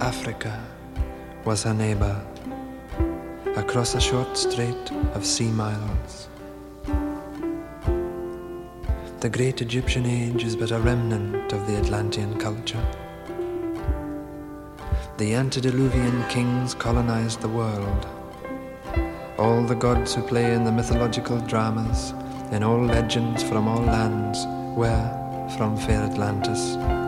Africa was her neighbor across a short strait of sea miles. The great Egyptian age is but a remnant of the Atlantean culture. The antediluvian kings colonized the world. All the gods who play in the mythological dramas, in all legends from all lands, were from fair Atlantis.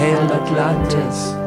Hail Atlantis!